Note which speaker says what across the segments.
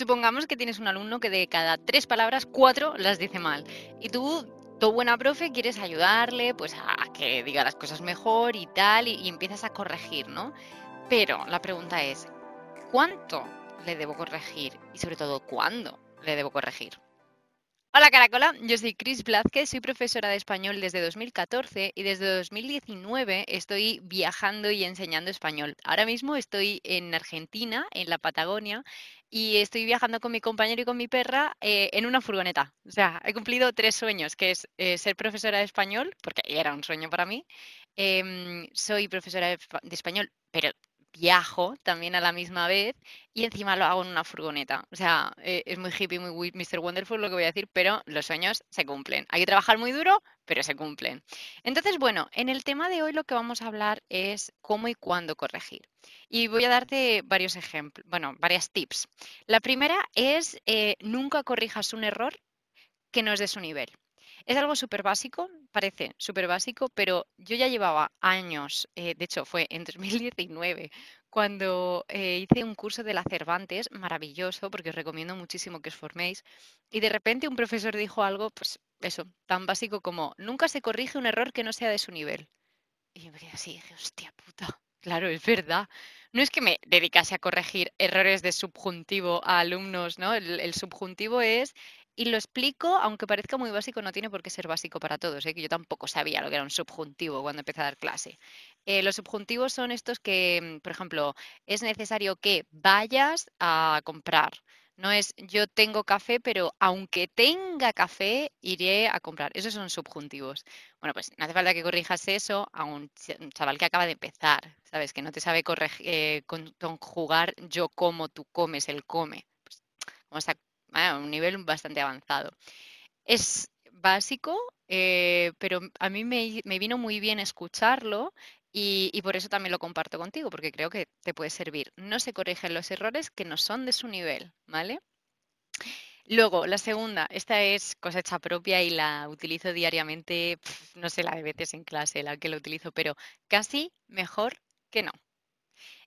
Speaker 1: Supongamos que tienes un alumno que de cada tres palabras, cuatro las dice mal. Y tú, tu buena profe, quieres ayudarle pues a que diga las cosas mejor y tal, y, y empiezas a corregir, ¿no? Pero la pregunta es, ¿cuánto le debo corregir? Y sobre todo, ¿cuándo le debo corregir? Hola Caracola, yo soy Chris Blázquez, soy profesora de español desde 2014 y desde 2019 estoy viajando y enseñando español. Ahora mismo estoy en Argentina, en la Patagonia, y estoy viajando con mi compañero y con mi perra eh, en una furgoneta. O sea, he cumplido tres sueños, que es eh, ser profesora de español, porque era un sueño para mí. Em, soy profesora de, de español, pero viajo también a la misma vez y encima lo hago en una furgoneta. O sea, eh, es muy hippie, muy Mr. Wonderful lo que voy a decir, pero los sueños se cumplen. Hay que trabajar muy duro, pero se cumplen. Entonces, bueno, en el tema de hoy lo que vamos a hablar es cómo y cuándo corregir. Y voy a darte varios ejemplos, bueno, varias tips. La primera es eh, nunca corrijas un error que no es de su nivel. Es algo súper básico, parece súper básico, pero yo ya llevaba años, eh, de hecho fue en 2019, cuando eh, hice un curso de la Cervantes, maravilloso, porque os recomiendo muchísimo que os forméis, y de repente un profesor dijo algo, pues eso, tan básico como, nunca se corrige un error que no sea de su nivel. Y yo me quedé así, dije, hostia puta, claro, es verdad. No es que me dedicase a corregir errores de subjuntivo a alumnos, ¿no? el subjuntivo es y lo explico, aunque parezca muy básico, no tiene por qué ser básico para todos, ¿eh? que yo tampoco sabía lo que era un subjuntivo cuando empecé a dar clase. Eh, los subjuntivos son estos que, mm, por ejemplo, es necesario que vayas a comprar. No es yo tengo café, pero aunque tenga café, iré a comprar. Esos son subjuntivos. Bueno, pues no hace falta que corrijas eso a un chaval que acaba de empezar, ¿sabes? Que no te sabe eh, conjugar yo como, tú comes, él come. Pues, como está a un nivel bastante avanzado. Es básico, eh, pero a mí me, vino muy bien escucharlo y, por eso también lo comparto contigo, porque creo que te puede servir. No se corrigen los errores que no son de su nivel, ¿vale? Luego, la segunda, esta es cosecha propia y la utilizo diariamente, no sé la de veces en clase la que lo utilizo, pero casi mejor que no.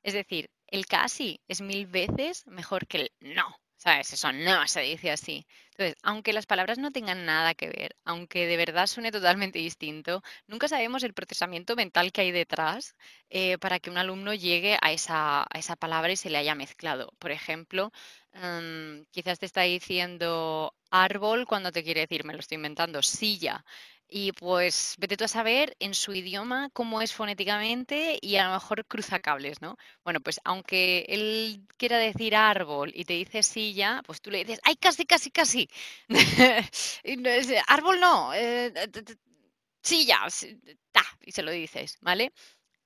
Speaker 1: Es decir, el casi es mil veces mejor que el no. ¿Sabes? Eso no se dice así. Entonces, aunque las palabras no tengan nada que ver, aunque de verdad suene totalmente distinto, nunca sabemos el procesamiento mental que hay detrás eh, para que un alumno llegue a esa, a esa palabra y se le haya mezclado. Por ejemplo, mm, quizás te está diciendo árbol cuando te quiere decir, me lo estoy inventando, silla. Y pues vete tú a saber en su idioma cómo es fonéticamente y a lo mejor cruza cables, ¿no? Bueno, pues aunque él quiera decir árbol y te dice silla, pues tú le dices, ¡ay, casi, casi, casi! árbol no, eh, silla, y se lo dices, ¿vale?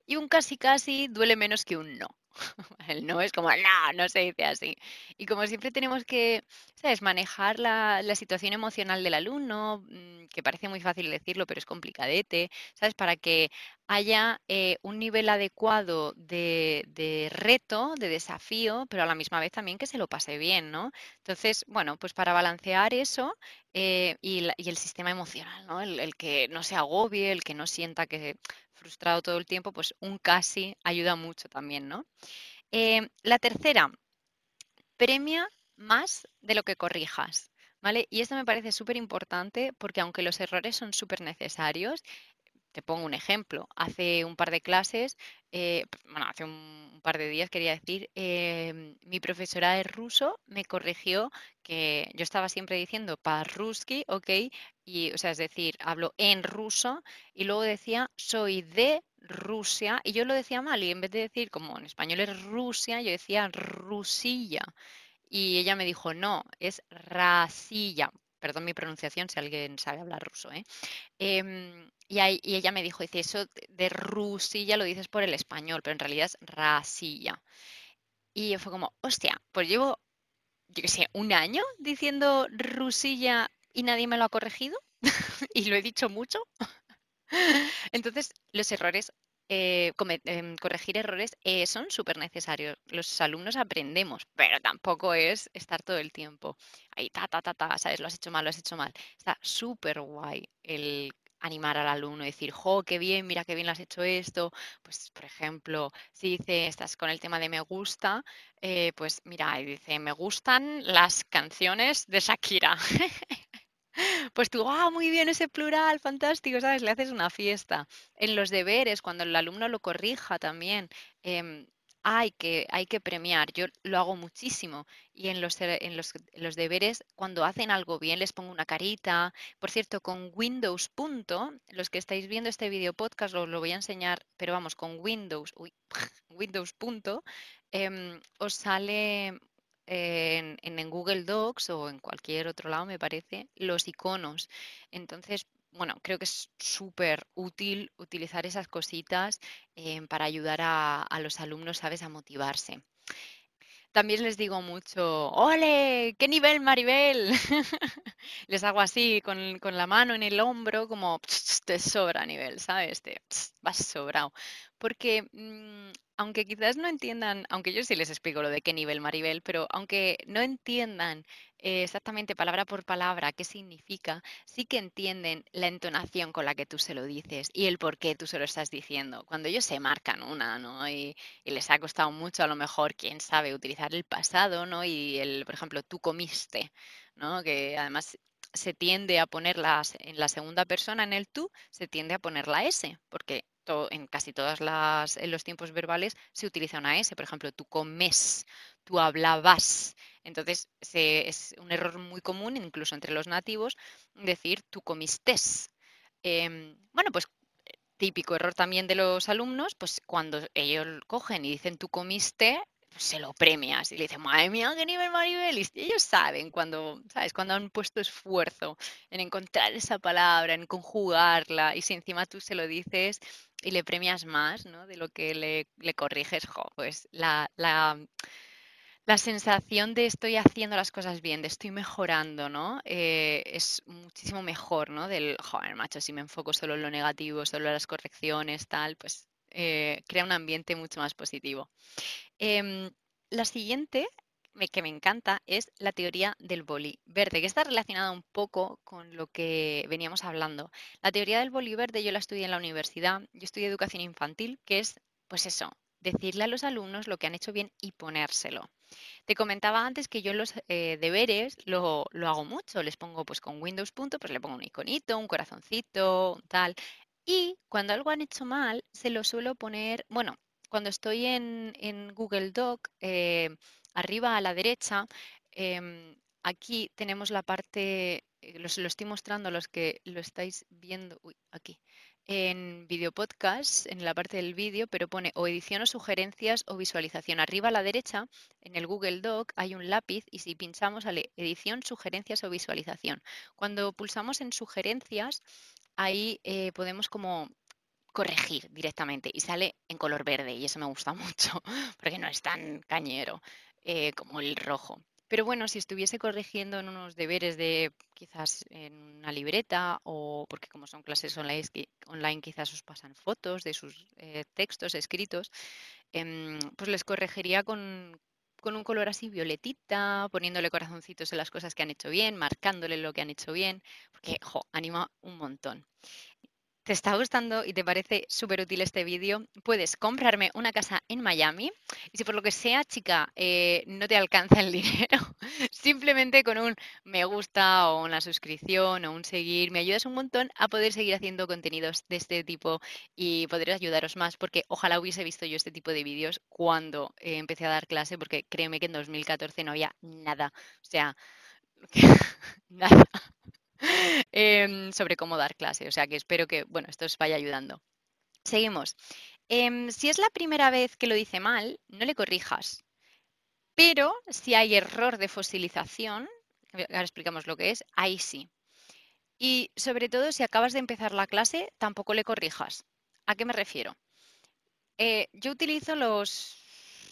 Speaker 1: Y un casi, casi duele menos que un no. El no es como, no, no se dice así. Y como siempre tenemos que, ¿sabes?, manejar la, situación emocional del alumno, mm, que parece muy fácil decirlo, pero es complicadete, ¿sabes?, para que haya eh, un nivel adecuado de, reto, de desafío, pero a la misma vez también que se lo pase bien, ¿no? Entonces, bueno, pues para balancear eso eh, y, el sistema emocional, ¿no? El, que no se agobie, el que no sienta que frustrado todo el tiempo, pues un casi ayuda mucho también, ¿no? Eh, la tercera, premia más de lo que corrijas. ¿Vale? Y esto me parece súper importante porque aunque los errores son súper necesarios, te pongo un ejemplo. Hace un par de clases, eh, bueno, hace un, par de días quería decir, em, mi profesora de ruso me corrigió que yo estaba siempre diciendo parruski, ok, y, o sea, es decir, hablo en ruso y luego decía soy de Rusia y yo lo decía mal y en vez de decir como en español es Rusia, yo decía Rusilla. Y ella me dijo, no, es Rasilla perdón mi pronunciación si alguien sabe hablar ruso, ¿eh? Em, y, ella me dijo, dice, eso de rusilla lo dices por el español, pero en realidad es rasilla. Y fue como, hostia, pues llevo, yo qué sé, un año diciendo rusilla y nadie me lo ha corregido y lo he dicho mucho. Entonces, los errores eh, em, corregir errores eh, son súper necesarios. Los alumnos aprendemos, pero tampoco es estar todo el tiempo ahí, ta, ta, ta, ta, sabes, lo has hecho mal, lo has hecho mal. Está súper guay el animar al alumno, decir, jo, qué bien, mira qué bien lo has hecho esto. Pues, por ejemplo, si dice, estás con el tema de me gusta, eh, pues mira, y dice, me gustan las canciones de Shakira. Pues tú, ah, muy bien ese plural, fantástico, ¿sabes? Le haces una fiesta. En los deberes, cuando el alumno lo corrija también, em, hay que, hay que premiar. Yo lo hago muchísimo. Y en los, en los, los deberes, cuando hacen algo bien, les pongo una carita. Por cierto, con Windows. Punto, los que estáis viendo este video podcast, os lo voy a enseñar, pero vamos, con Windows, uy, Windows. Punto, em, os sale en, Google Docs o en cualquier otro lado, me parece, los iconos. Entonces, bueno, creo que es súper útil utilizar esas cositas eh, para ayudar a, los alumnos, ¿sabes?, a motivarse. También les digo mucho, ¡ole! ¡Qué nivel, Maribel! les hago así con, con, la mano en el hombro, como te sobra nivel, ¿sabes? Te vas sobrado. Porque mmm, aunque quizás no entiendan, aunque yo sí les explico lo de qué nivel Maribel, pero aunque no entiendan eh, exactamente palabra por palabra qué significa, sí que entienden la entonación con la que tú se lo dices y el por qué tú se lo estás diciendo. Cuando ellos se marcan una, ¿no? Y, y les ha costado mucho, a lo mejor, quién sabe, utilizar el pasado, ¿no? Y el, por ejemplo, tú comiste, ¿no? Que además se tiende a ponerlas en la segunda persona, en el tú, se tiende a poner la S, porque en casi en los tiempos verbales se utiliza una S. Por ejemplo, tú comes, tú hablabas. Entonces, es un error muy común, incluso entre los nativos, decir tú comistes. Em, bueno, pues típico error también de los alumnos, pues cuando ellos cogen y dicen tú comiste, se lo premias y le dices, madre mía, qué nivel Maribel. Y ellos saben cuando, ¿sabes? Cuando han puesto esfuerzo en encontrar esa palabra, en conjugarla, y si encima tú se lo dices y le premias más, ¿no? De lo que le, corriges, pues la, la, la, sensación de estoy haciendo las cosas bien, de estoy mejorando, ¿no? Eh, es muchísimo mejor, ¿no? Del, joder, macho, si me enfoco solo en lo negativo, solo en las correcciones, tal, pues eh, crea un ambiente mucho más positivo. Em, la siguiente que me encanta es la teoría del boli verde, que está relacionada un poco con lo que veníamos hablando. La teoría del boli verde yo la estudié en la universidad, yo estudié educación infantil, que es, pues eso, decirle a los alumnos lo que han hecho bien y ponérselo. Te comentaba antes que yo los eh, deberes lo, lo, hago mucho, les pongo pues con Windows punto, pues le pongo un iconito, un corazoncito, tal. Y cuando algo han hecho mal, se lo suelo poner, bueno, cuando estoy en, Google Doc, eh, arriba a la derecha, em, aquí tenemos la parte, eh, lo estoy mostrando a los que lo estáis viendo, uy, aquí, en video podcast, en la parte del vídeo, pero pone o edición o sugerencias o visualización. Arriba a la derecha, en el Google Doc, hay un lápiz y si pinchamos sale edición, sugerencias o visualización. Cuando pulsamos en sugerencias, ahí eh, podemos como corregir directamente y sale en color verde y eso me gusta mucho porque no es tan cañero eh, como el rojo. Pero bueno, si estuviese corrigiendo en unos deberes de quizás en una libreta o porque como son clases online, online quizás os pasan fotos de sus eh, textos escritos, em, pues les corregiría con, con un color así violetita, poniéndole corazoncitos en las cosas que han hecho bien, marcándole lo que han hecho bien, porque, jo, anima un montón te está gustando y te parece súper útil este vídeo, puedes comprarme una casa en Miami y si por lo que sea, chica, eh, no te alcanza el dinero, simplemente con un me gusta o una suscripción o un seguir, me ayudas un montón a poder seguir haciendo contenidos de este tipo y poder ayudaros más porque ojalá hubiese visto yo este tipo de vídeos cuando eh, empecé a dar clase porque créeme que en 2014 no había nada, o sea, nada. Em, sobre cómo dar clase. O sea que espero que, bueno, esto os vaya ayudando. Seguimos. Em, si es la primera vez que lo dice mal, no le corrijas. Pero si hay error de fosilización, ahora explicamos lo que es, ahí sí. Y sobre todo si acabas de empezar la clase, tampoco le corrijas. ¿A qué me refiero? Eh, yo utilizo los,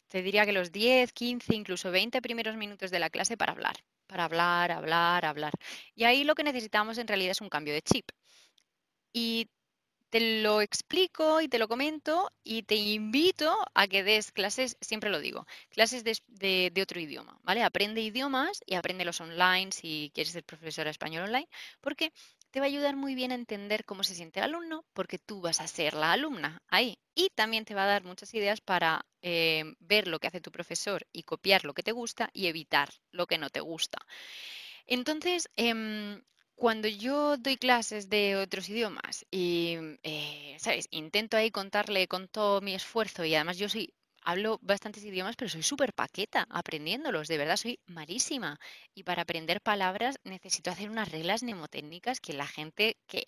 Speaker 1: te diría que los 10, 15, incluso 20 primeros minutos de la clase para hablar para hablar, hablar, hablar. Y ahí lo que necesitamos en realidad es un cambio de chip. Y te lo explico y te lo comento y te invito a que des clases, siempre lo digo, clases de, otro idioma, ¿vale? Aprende idiomas y aprende los online si quieres ser profesora español online, porque te va a ayudar muy bien a entender cómo se siente el alumno, porque tú vas a ser la alumna ahí. Y también te va a dar muchas ideas para eh, ver lo que hace tu profesor y copiar lo que te gusta y evitar lo que no te gusta. Entonces, em, cuando yo doy clases de otros idiomas y, eh, ¿sabes? Intento ahí contarle con todo mi esfuerzo y además yo soy hablo bastantes idiomas, pero soy súper paqueta aprendiéndolos, de verdad soy malísima. Y para aprender palabras necesito hacer unas reglas mnemotécnicas que la gente que,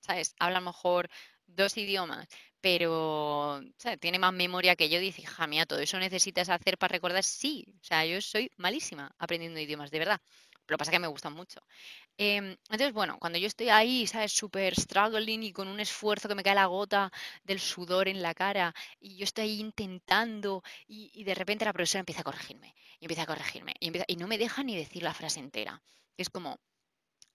Speaker 1: ¿sabes? Habla mejor dos idiomas, pero tiene más memoria que yo, dice, hija mía, todo eso necesitas hacer para recordar. Sí, o sea, yo soy malísima aprendiendo idiomas, de verdad. Lo que pasa es que me gustan mucho. Em, entonces, bueno, cuando yo estoy ahí, ¿sabes? Súper struggling y con un esfuerzo que me cae la gota del sudor en la cara y yo estoy ahí intentando y, de repente la profesora empieza a corregirme y empieza a corregirme y, no me deja ni decir la frase entera. Es como,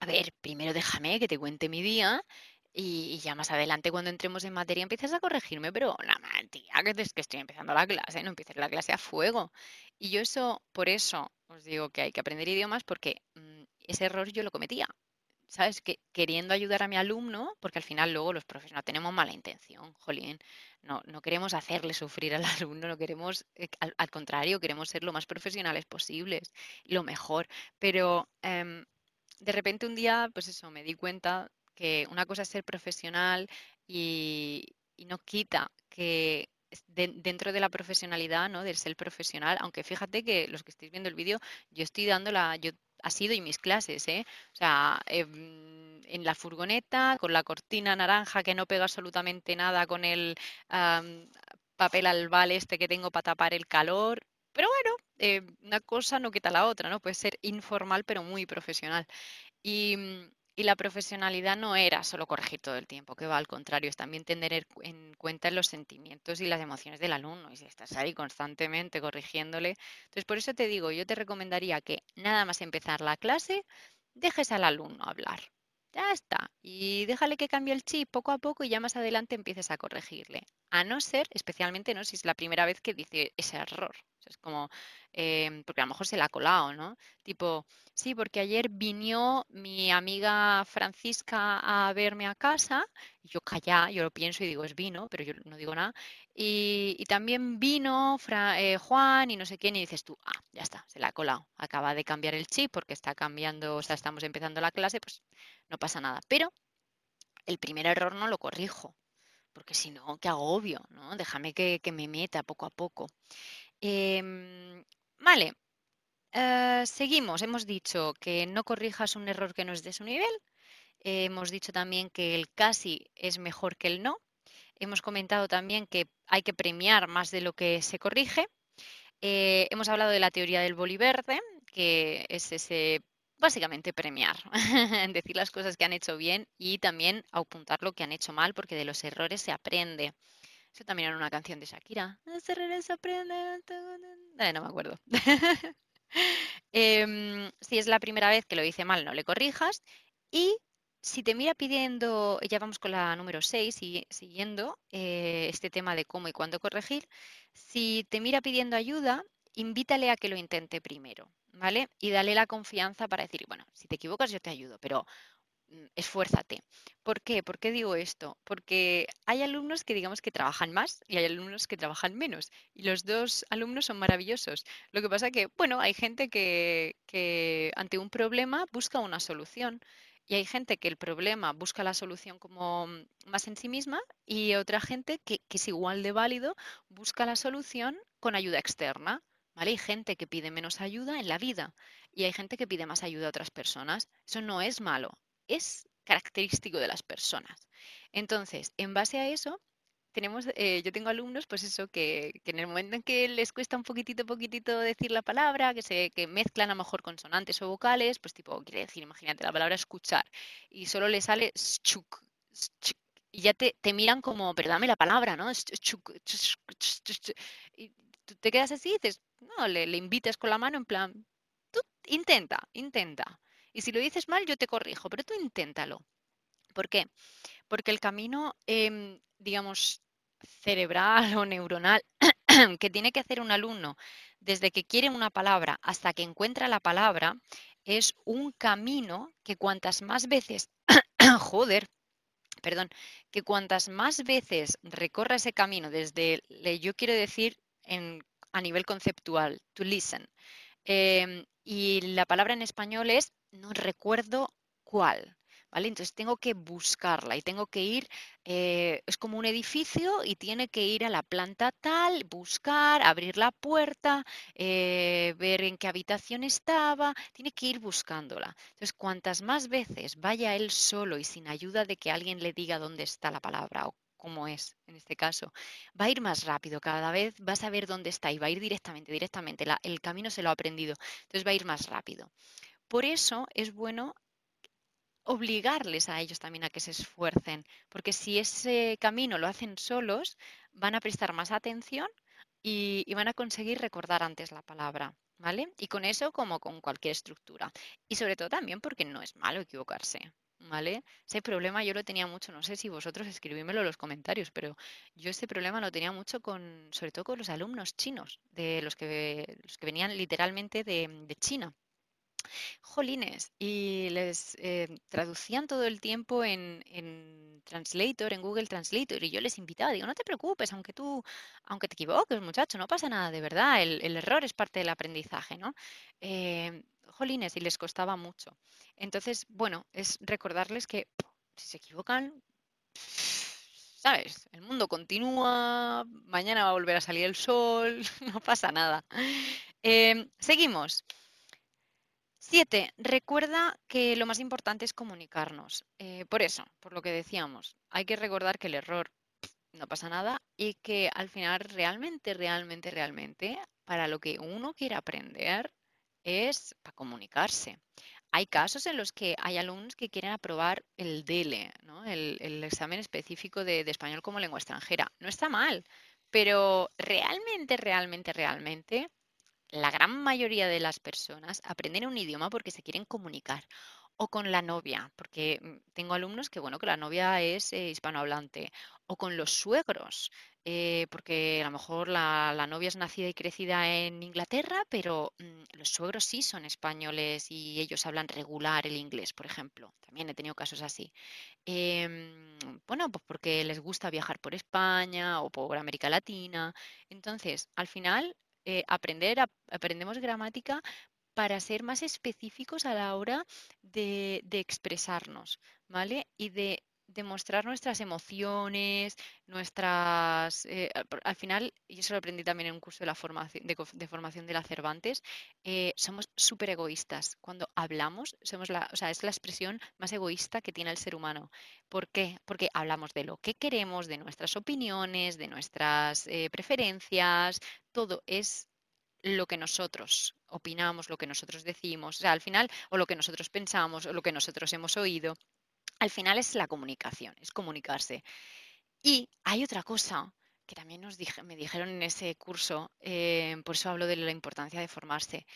Speaker 1: a ver, primero déjame que te cuente mi día y, ya más adelante, cuando entremos en materia, empiezas a corregirme, pero la tía, que es que estoy empezando la clase, no empieces la clase a fuego. Y yo eso, por eso os digo que hay que aprender idiomas, porque mm, ese error yo lo cometía. ¿Sabes? Que queriendo ayudar a mi alumno, porque al final luego los profesores no tenemos mala intención, jolín, no, no queremos hacerle sufrir al alumno, no queremos, eh, al, contrario, queremos ser lo más profesionales posibles, lo mejor. Pero em, de repente un día, pues eso, me di cuenta que una cosa es ser profesional y, no quita que dentro de la profesionalidad, ¿no? Del ser profesional, aunque fíjate que los que estáis viendo el vídeo, yo estoy dando la, yo ha sido y mis clases, ¿eh? O sea, em, en la furgoneta, con la cortina naranja que no pega absolutamente nada, con el papel albal este que tengo para tapar el calor. Pero bueno, eh, una cosa no quita la otra, ¿no? Puede ser informal, pero muy profesional. Y, y la profesionalidad no era solo corregir todo el tiempo, que va al contrario, es también tener en cuenta los sentimientos y las emociones del alumno. Y si estás ahí constantemente corrigiéndole. Entonces, por eso te digo, yo te recomendaría que nada más empezar la clase, dejes al alumno hablar. Ya está. Y déjale que cambie el chip poco a poco y ya más adelante empieces a corregirle. A no ser, especialmente, ¿no? Si es la primera vez que dice ese error. Es como, em, porque a lo mejor se la ha colado, ¿no? Tipo, sí, porque ayer vino mi amiga Francisca a verme a casa, y yo calla, yo lo pienso y digo, es vino, pero yo no digo nada. Y, también vino eh, Juan y no sé quién, y dices tú, ah, ya está, se la ha colado. Acaba de cambiar el chip porque está cambiando, o sea, estamos empezando la clase, pues no pasa nada. Pero el primer error no lo corrijo, porque si no, qué agobio, ¿no? Déjame que, me meta poco a poco. Em, vale, eh, seguimos. Hemos dicho que no corrijas un error que no es de su nivel. hemos dicho también que el casi es mejor que el no. Hemos comentado también que hay que premiar más de lo que se corrige. Eh, hemos hablado de la teoría del boli verde, que es ese básicamente premiar, decir las cosas que han hecho bien y también apuntar lo que han hecho mal, porque de los errores se aprende. También era una canción de Shakira. Eh, no me acuerdo. Em, si es la primera vez que lo dice mal, no le corrijas. Y si te mira pidiendo, ya vamos con la número 6, y, siguiendo eh, este tema de cómo y cuándo corregir, si te mira pidiendo ayuda, invítale a que lo intente primero. ¿vale? Y dale la confianza para decir, bueno, si te equivocas yo te ayudo, pero esfuérzate. ¿Por qué? ¿Por qué digo esto? Porque hay alumnos que digamos que trabajan más y hay alumnos que trabajan menos. Y los dos alumnos son maravillosos. Lo que pasa que, bueno, hay gente que, ante un problema busca una solución. Y hay gente que el problema busca la solución como mm, más en sí misma y otra gente que, que es igual de válido busca la solución con ayuda externa. Hay gente que pide menos ayuda en la vida y hay gente que pide más ayuda a otras personas. Eso no es malo, es característico de las personas. Entonces, en base a eso, tenemos, eh, yo tengo alumnos, pues eso, que, en el momento en que les cuesta un poquitito, poquitito decir la palabra, que se mezclan a lo mejor consonantes o vocales, pues tipo, quiere decir, imagínate la palabra escuchar, y solo le sale schuk, y ya te, miran como, pero dame la palabra, ¿no? Y tú te quedas así y dices, no, le, invitas con la mano en plan, intenta, intenta. Y si lo dices mal, yo te corrijo, pero tú inténtalo. ¿Por qué? Porque el camino, em, digamos, cerebral o neuronal que tiene que hacer un alumno desde que quiere una palabra hasta que encuentra la palabra es un camino que cuantas más veces, joder, perdón, que cuantas más veces recorra ese camino desde, yo quiero decir a nivel conceptual, to listen, em, y la palabra en español es no recuerdo cuál. ¿vale? Entonces tengo que buscarla y tengo que ir, eh, es como un edificio y tiene que ir a la planta tal, buscar, abrir la puerta, eh, ver en qué habitación estaba, tiene que ir buscándola. Entonces, cuantas más veces vaya él solo y sin ayuda de que alguien le diga dónde está la palabra o cómo es en este caso, va a ir más rápido, cada vez va a saber dónde está y va a ir directamente, directamente, el camino se lo ha aprendido, entonces va a ir más rápido. Por eso es bueno obligarles a ellos también a que se esfuercen, porque si ese camino lo hacen solos, van a prestar más atención y, van a conseguir recordar antes la palabra, ¿vale? Y con eso, como con cualquier estructura. Y sobre todo también porque no es malo equivocarse. ¿Vale? Ese problema yo lo tenía mucho, no sé si vosotros escribímelo en los comentarios, pero yo este problema lo tenía mucho con, sobre todo con los alumnos chinos, de los que, los que venían literalmente de, de China. Jolines, y les eh, traducían todo el tiempo en, Translator, en Google Translator, y yo les invitaba, digo, no te preocupes, aunque tú, aunque te equivoques, muchacho, no pasa nada, de verdad, el, error es parte del aprendizaje, ¿no? Eh, jolines, y les costaba mucho. Entonces, bueno, es recordarles que si se equivocan, ¿sabes? El mundo continúa, mañana va a volver a salir el sol, no pasa nada. Eh, seguimos. Siete, recuerda que lo más importante es comunicarnos. Eh, por eso, por lo que decíamos, hay que recordar que el error no pasa nada y que al final realmente, realmente, realmente, para lo que uno quiere aprender es para comunicarse. Hay casos en los que hay alumnos que quieren aprobar el DELE, el, examen específico de español como lengua extranjera. No está mal, pero realmente, realmente, realmente la gran mayoría de las personas aprenden un idioma porque se quieren comunicar o con la novia, porque mm, tengo alumnos que, bueno, que la novia es eh, hispanohablante, o con los suegros, eh, porque a lo mejor la, novia es nacida y crecida en Inglaterra, pero mm, los suegros sí son españoles y ellos hablan regular el inglés, por ejemplo. También he tenido casos así. Em, bueno, pues porque les gusta viajar por España o por América Latina. Entonces, al final eh, aprender, aprendemos gramática para ser más específicos a la hora de, de expresarnos, ¿vale? Y de demostrar nuestras emociones, nuestras... Eh, al final, y eso lo aprendí también en un curso de, la formación, de, formación de la Cervantes, eh, somos súper egoístas. Cuando hablamos, somos la, o sea, es la expresión más egoísta que tiene el ser humano. ¿Por qué? Porque hablamos de lo que queremos, de nuestras opiniones, de nuestras eh, preferencias, todo es lo que nosotros opinamos, lo que nosotros decimos, o sea, al final, o lo que nosotros pensamos, o lo que nosotros hemos oído. Al final es la comunicación, es comunicarse. Y hay otra cosa que también nos me dijeron en ese curso, eh, por eso hablo de la importancia de formarse.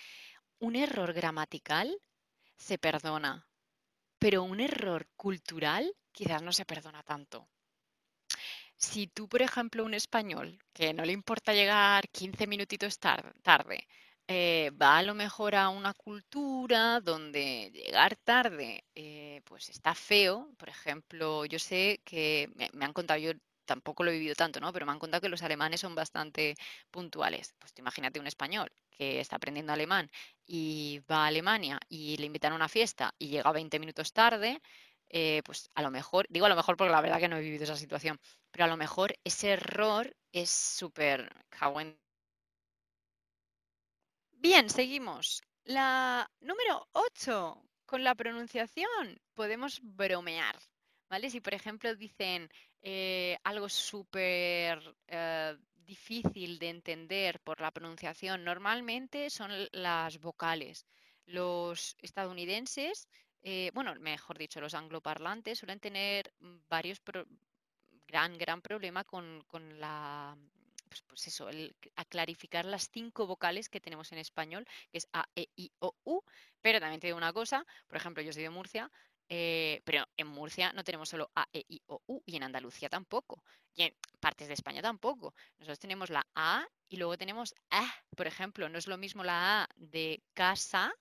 Speaker 1: Un error gramatical se perdona, pero un error cultural quizás no se perdona tanto. Si tú, por ejemplo, un español que no le importa llegar 15 minutitos tarde, eh, va a lo mejor a una cultura donde llegar tarde eh, pues está feo. Por ejemplo, yo sé que me, han contado, yo tampoco lo he vivido tanto, ¿no? Pero me han contado que los alemanes son bastante puntuales. Pues imagínate un español que está aprendiendo alemán y va a Alemania y le invitan a una fiesta y llega 20 minutos tarde, eh, pues a lo mejor, digo a lo mejor porque la verdad que no he vivido esa situación, pero a lo mejor ese error es súper Bien, seguimos. La número 8, con la pronunciación podemos bromear, ¿vale? Si por ejemplo dicen eh, algo súper eh, difícil de entender por la pronunciación, normalmente son las vocales. Los estadounidenses, eh, bueno, mejor dicho, los angloparlantes suelen tener varios gran, gran problema con, con la pues, pues, eso, a clarificar las cinco vocales que tenemos en español, que es A, E, I, O, U. Pero también te digo una cosa, por ejemplo, yo soy de Murcia, eh, pero en Murcia no tenemos solo A, E, I, O, U, y en Andalucía tampoco, y en partes de España tampoco. Nosotros tenemos la A y luego tenemos A, por ejemplo, no es lo mismo la A de casa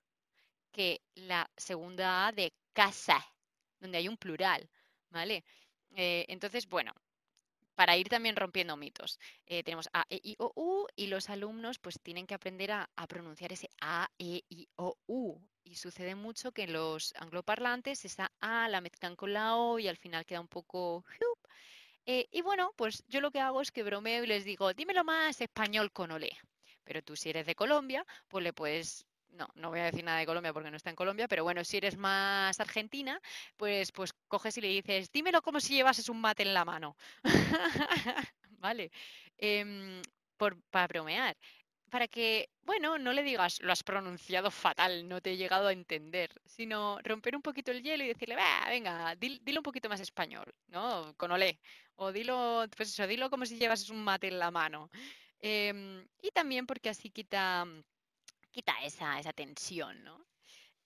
Speaker 1: que la segunda A de casa, donde hay un plural, ¿vale? Eh, entonces, bueno, para ir también rompiendo mitos. Eh, tenemos A, E, I, O, U y los alumnos pues tienen que aprender a, pronunciar ese A, E, I, O, U. Y sucede mucho que los angloparlantes esa A la mezclan con la O y al final queda un poco... Eh, y bueno, pues yo lo que hago es que bromeo y les digo, dímelo más español con olé. Pero tú si eres de Colombia, pues le puedes no, no voy a decir nada de Colombia porque no está en Colombia, pero bueno, si eres más argentina, pues, pues coges y le dices, dímelo como si llevases un mate en la mano. ¿Vale? Em, por, para bromear. Para que, bueno, no le digas, lo has pronunciado fatal, no te he llegado a entender, sino romper un poquito el hielo y decirle, venga, dilo un poquito más español, ¿no? Con olé. O dilo, pues eso, dilo como si llevases un mate en la mano. Em, y también porque así quita quita esa, esa tensión, ¿no?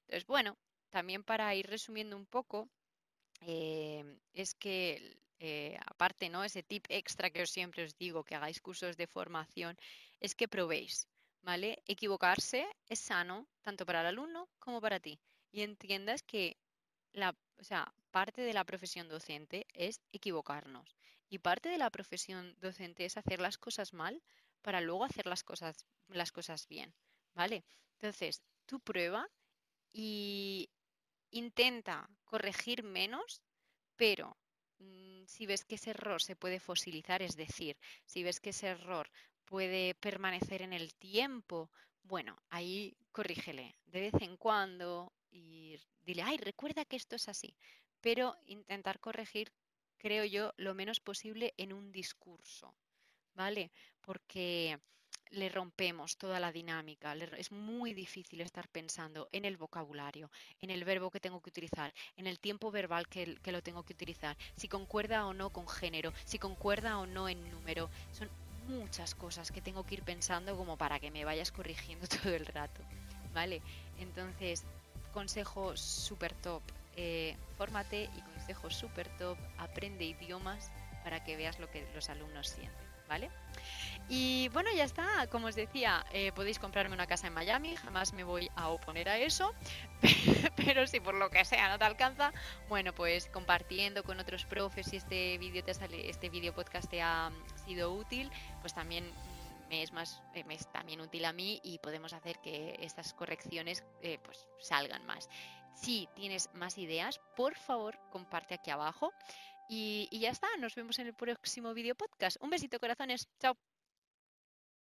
Speaker 1: Entonces, bueno, también para ir resumiendo un poco, eh, es que eh, aparte, ¿no? Ese tip extra que os siempre os digo, que hagáis cursos de formación, es que probéis, ¿vale? Equivocarse es sano, tanto para el alumno como para ti. Y entiendas que la, o sea, parte de la profesión docente es equivocarnos. Y parte de la profesión docente es hacer las cosas mal para luego hacer las cosas, las cosas bien. ¿Vale? Entonces, tú prueba y intenta corregir menos, pero mm, si ves que ese error se puede fosilizar, es decir, si ves que ese error puede permanecer en el tiempo, bueno, ahí corrígele de vez en cuando y dile, ay, recuerda que esto es así, pero intentar corregir, creo yo, lo menos posible en un discurso, ¿vale? Porque le rompemos toda la dinámica. es muy difícil estar pensando en el vocabulario, en el verbo que tengo que utilizar, en el tiempo verbal que, lo tengo que utilizar, si concuerda o no con género, si concuerda o no en número. Son muchas cosas que tengo que ir pensando como para que me vayas corrigiendo todo el rato. ¿Vale? Entonces, consejo súper top. Eh, fórmate y consejo súper top, aprende idiomas para que veas lo que los alumnos sienten, ¿vale? Y bueno, ya está. Como os decía, eh, podéis comprarme una casa en Miami. Jamás me voy a oponer a eso. Pero si por lo que sea no te alcanza, bueno, pues compartiendo con otros profes si este vídeo te sale, este vídeo podcast te ha sido útil, pues también me es más eh, me es también útil a mí y podemos hacer que estas correcciones eh, pues salgan más. Si tienes más ideas, por favor, comparte aquí abajo. Y, y ya está, nos vemos en el próximo vídeo podcast. Un besito, corazones. Chao.